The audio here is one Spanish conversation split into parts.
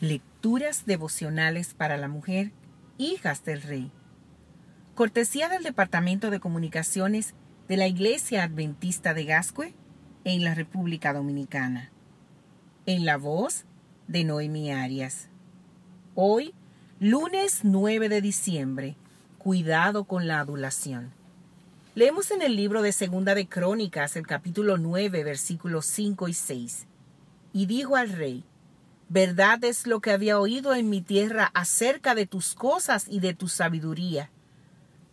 Lecturas devocionales para la mujer, hijas del rey. Cortesía del Departamento de Comunicaciones de la Iglesia Adventista de Gascue en la República Dominicana. En la voz de Noemi Arias. Hoy, lunes 9 de diciembre, cuidado con la adulación. Leemos en el libro de Segunda de Crónicas el capítulo 9 versículos 5 y 6. Y dijo al rey, Verdad es lo que había oído en mi tierra acerca de tus cosas y de tu sabiduría.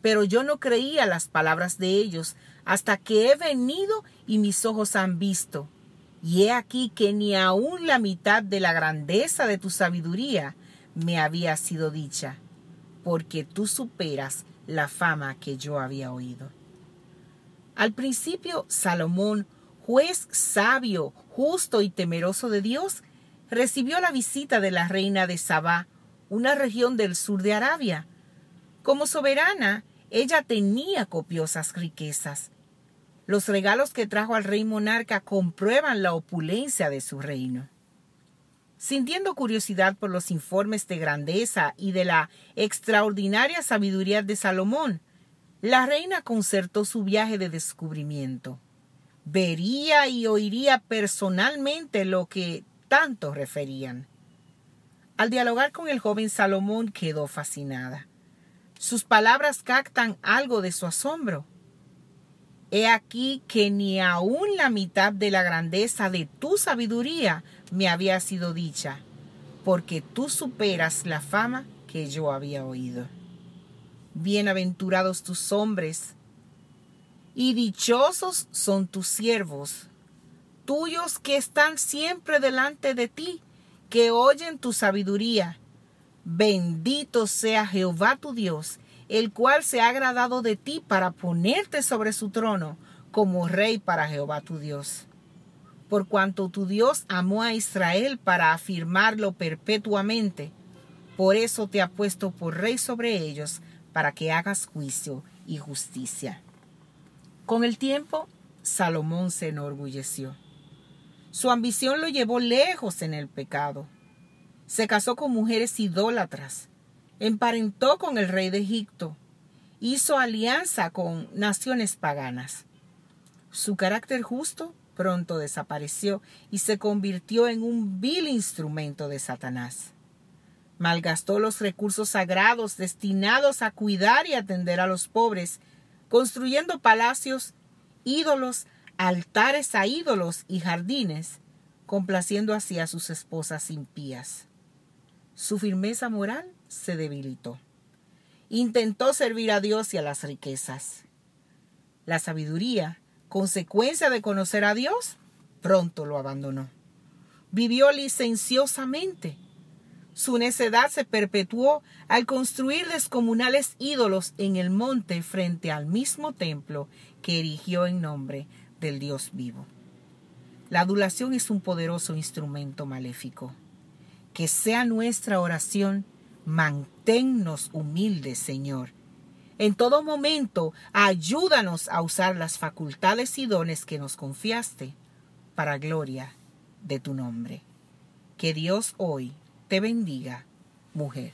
Pero yo no creía las palabras de ellos hasta que he venido y mis ojos han visto. Y he aquí que ni aun la mitad de la grandeza de tu sabiduría me había sido dicha, porque tú superas la fama que yo había oído. Al principio, Salomón, juez sabio, justo y temeroso de Dios, recibió la visita de la reina de Sabá, una región del sur de Arabia. Como soberana, ella tenía copiosas riquezas. Los regalos que trajo al rey monarca comprueban la opulencia de su reino. Sintiendo curiosidad por los informes de grandeza y de la extraordinaria sabiduría de Salomón, la reina concertó su viaje de descubrimiento. Vería y oiría personalmente lo que tanto referían. Al dialogar con el joven Salomón quedó fascinada. Sus palabras captan algo de su asombro. He aquí que ni aun la mitad de la grandeza de tu sabiduría me había sido dicha, porque tú superas la fama que yo había oído. Bienaventurados tus hombres, y dichosos son tus siervos, tuyos que están siempre delante de ti, que oyen tu sabiduría. Bendito sea Jehová tu Dios, el cual se ha agradado de ti para ponerte sobre su trono como rey para Jehová tu Dios. Por cuanto tu Dios amó a Israel para afirmarlo perpetuamente, por eso te ha puesto por rey sobre ellos, para que hagas juicio y justicia. Con el tiempo, Salomón se enorgulleció. Su ambición lo llevó lejos en el pecado. Se casó con mujeres idólatras, emparentó con el rey de Egipto, hizo alianza con naciones paganas. Su carácter justo pronto desapareció y se convirtió en un vil instrumento de Satanás. Malgastó los recursos sagrados destinados a cuidar y atender a los pobres, construyendo palacios, ídolos, altares a ídolos y jardines, complaciendo así a sus esposas impías. Su firmeza moral se debilitó. Intentó servir a Dios y a las riquezas. La sabiduría, consecuencia de conocer a Dios, pronto lo abandonó. Vivió licenciosamente. Su necedad se perpetuó al construir descomunales ídolos en el monte frente al mismo templo que erigió en nombre del Dios vivo. La adulación es un poderoso instrumento maléfico. Que sea nuestra oración, manténnos humildes, Señor. En todo momento, ayúdanos a usar las facultades y dones que nos confiaste para gloria de tu nombre. Que Dios hoy te bendiga, mujer.